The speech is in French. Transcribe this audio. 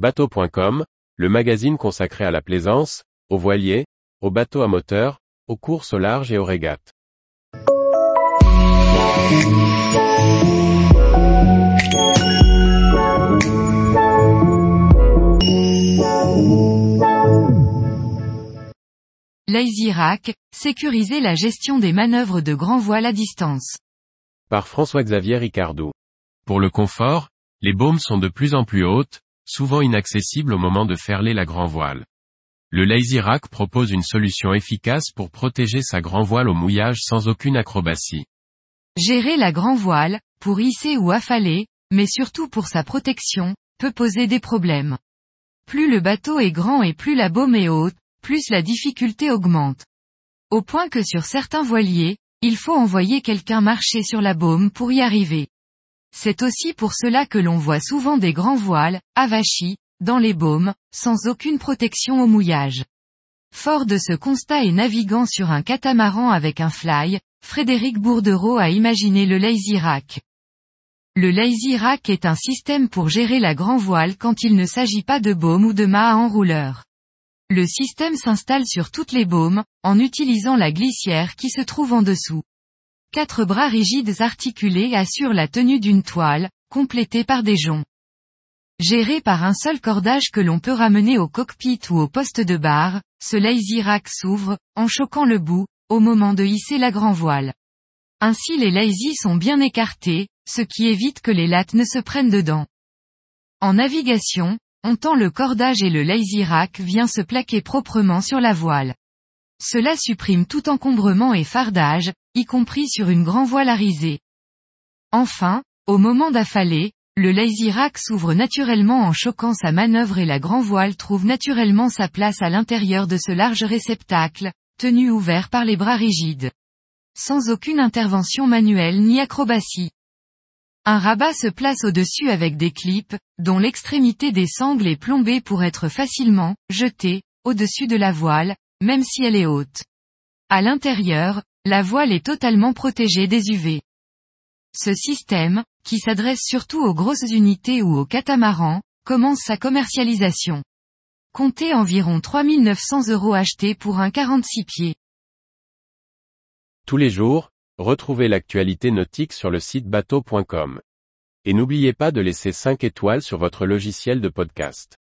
Bateau.com, le magazine consacré à la plaisance, aux voiliers, aux bateaux à moteur, aux courses au large et aux régates. Lazy Rack, sécuriser la gestion des manœuvres de grand voile à distance. Par François-Xavier Ricardou. Pour le confort, les baumes sont de plus en plus hautes, souvent inaccessibles au moment de ferler la grand voile. Le Lazy Rack propose une solution efficace pour protéger sa grand voile au mouillage sans aucune acrobatie. Gérer la grand voile, pour hisser ou affaler, mais surtout pour sa protection, peut poser des problèmes. Plus le bateau est grand et plus la baume est haute, plus la difficulté augmente. Au point que sur certains voiliers, il faut envoyer quelqu'un marcher sur la baume pour y arriver. C'est aussi pour cela que l'on voit souvent des grands voiles, avachis, dans les baumes, sans aucune protection au mouillage. Fort de ce constat et naviguant sur un catamaran avec un fly, Frédéric Bourdereau a imaginé le Lazy Rack. Le Lazy Rack est un système pour gérer la grand voile quand il ne s'agit pas de baume ou de mât à enrouleur. Le système s'installe sur toutes les baumes, en utilisant la glissière qui se trouve en dessous. Quatre bras rigides articulés assurent la tenue d'une toile, complétée par des joncs. Géré par un seul cordage que l'on peut ramener au cockpit ou au poste de barre, ce lazy rack s'ouvre, en choquant le bout, au moment de hisser la grand voile. Ainsi les lazy sont bien écartés, ce qui évite que les lattes ne se prennent dedans. En navigation, on tend le cordage et le lazy rack vient se plaquer proprement sur la voile. Cela supprime tout encombrement et fardage, y compris sur une grand voile à riser. Enfin, au moment d'affaler, le lazy rack s'ouvre naturellement en choquant sa manœuvre et la grand voile trouve naturellement sa place à l'intérieur de ce large réceptacle, tenu ouvert par les bras rigides. Sans aucune intervention manuelle ni acrobatie. Un rabat se place au-dessus avec des clips, dont l'extrémité des sangles est plombée pour être facilement jetée au-dessus de la voile, même si elle est haute. À l'intérieur, la voile est totalement protégée des UV. Ce système, qui s'adresse surtout aux grosses unités ou aux catamarans, commence sa commercialisation. Comptez environ 3900 euros achetés pour un 46 pieds. Tous les jours, retrouvez l'actualité nautique sur le site bateau.com. Et n'oubliez pas de laisser 5 étoiles sur votre logiciel de podcast.